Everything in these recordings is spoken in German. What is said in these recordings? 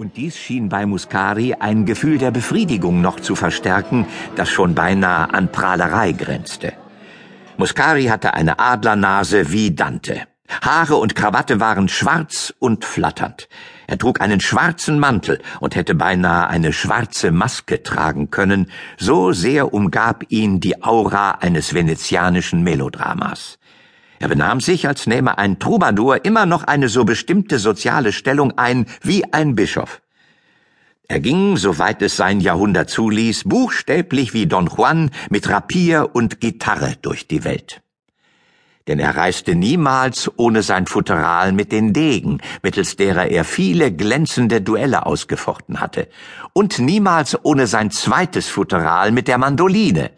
Und dies schien bei Muscari ein Gefühl der Befriedigung noch zu verstärken, das schon beinahe an Prahlerei grenzte. Muscari hatte eine Adlernase wie Dante. Haare und Krawatte waren schwarz und flatternd. Er trug einen schwarzen Mantel und hätte beinahe eine schwarze Maske tragen können, so sehr umgab ihn die Aura eines venezianischen Melodramas. Er benahm sich, als nähme ein Troubadour immer noch eine so bestimmte soziale Stellung ein wie ein Bischof. Er ging, soweit es sein Jahrhundert zuließ, buchstäblich wie Don Juan mit Rapier und Gitarre durch die Welt. Denn er reiste niemals ohne sein Futteral mit den Degen, mittels derer er viele glänzende Duelle ausgefochten hatte, und niemals ohne sein zweites Futteral mit der Mandoline,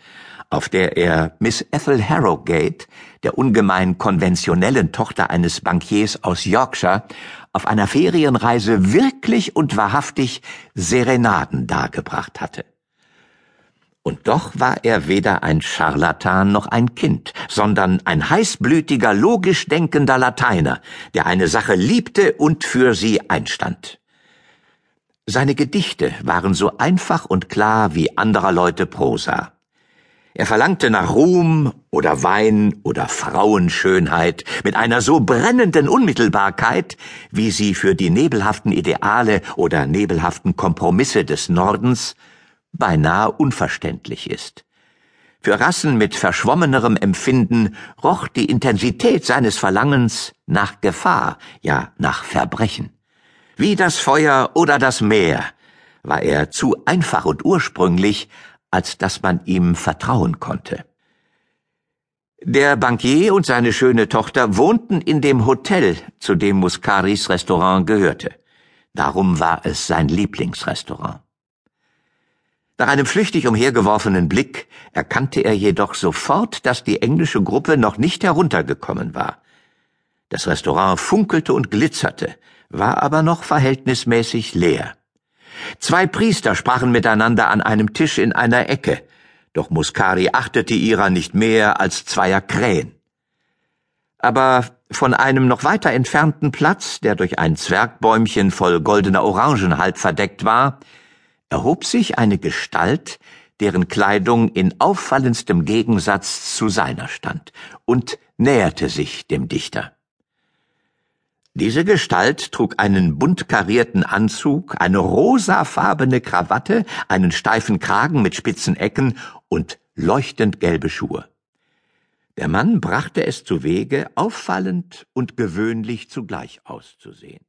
auf der er Miss Ethel Harrogate, der ungemein konventionellen Tochter eines Bankiers aus Yorkshire, auf einer Ferienreise wirklich und wahrhaftig Serenaden dargebracht hatte. Und doch war er weder ein Scharlatan noch ein Kind, sondern ein heißblütiger, logisch denkender Lateiner, der eine Sache liebte und für sie einstand. Seine Gedichte waren so einfach und klar wie anderer Leute Prosa. Er verlangte nach Ruhm oder Wein oder Frauenschönheit mit einer so brennenden Unmittelbarkeit, wie sie für die nebelhaften Ideale oder nebelhaften Kompromisse des Nordens beinahe unverständlich ist. Für Rassen mit verschwommenerem Empfinden roch die Intensität seines Verlangens nach Gefahr, ja nach Verbrechen. Wie das Feuer oder das Meer war er zu einfach und ursprünglich, als dass man ihm vertrauen konnte. Der Bankier und seine schöne Tochter wohnten in dem Hotel, zu dem Muscaris Restaurant gehörte. Darum war es sein Lieblingsrestaurant. Nach einem flüchtig umhergeworfenen Blick erkannte er jedoch sofort, dass die englische Gruppe noch nicht heruntergekommen war. Das Restaurant funkelte und glitzerte, war aber noch verhältnismäßig leer. Zwei Priester sprachen miteinander an einem Tisch in einer Ecke, doch Muscari achtete ihrer nicht mehr als zweier Krähen. Aber von einem noch weiter entfernten Platz, der durch ein Zwergbäumchen voll goldener Orangen halb verdeckt war, erhob sich eine Gestalt, deren Kleidung in auffallendstem Gegensatz zu seiner stand, und näherte sich dem Dichter. Diese Gestalt trug einen bunt karierten Anzug, eine rosafarbene Krawatte, einen steifen Kragen mit spitzen Ecken und leuchtend gelbe Schuhe. Der Mann brachte es zu Wege, auffallend und gewöhnlich zugleich auszusehen.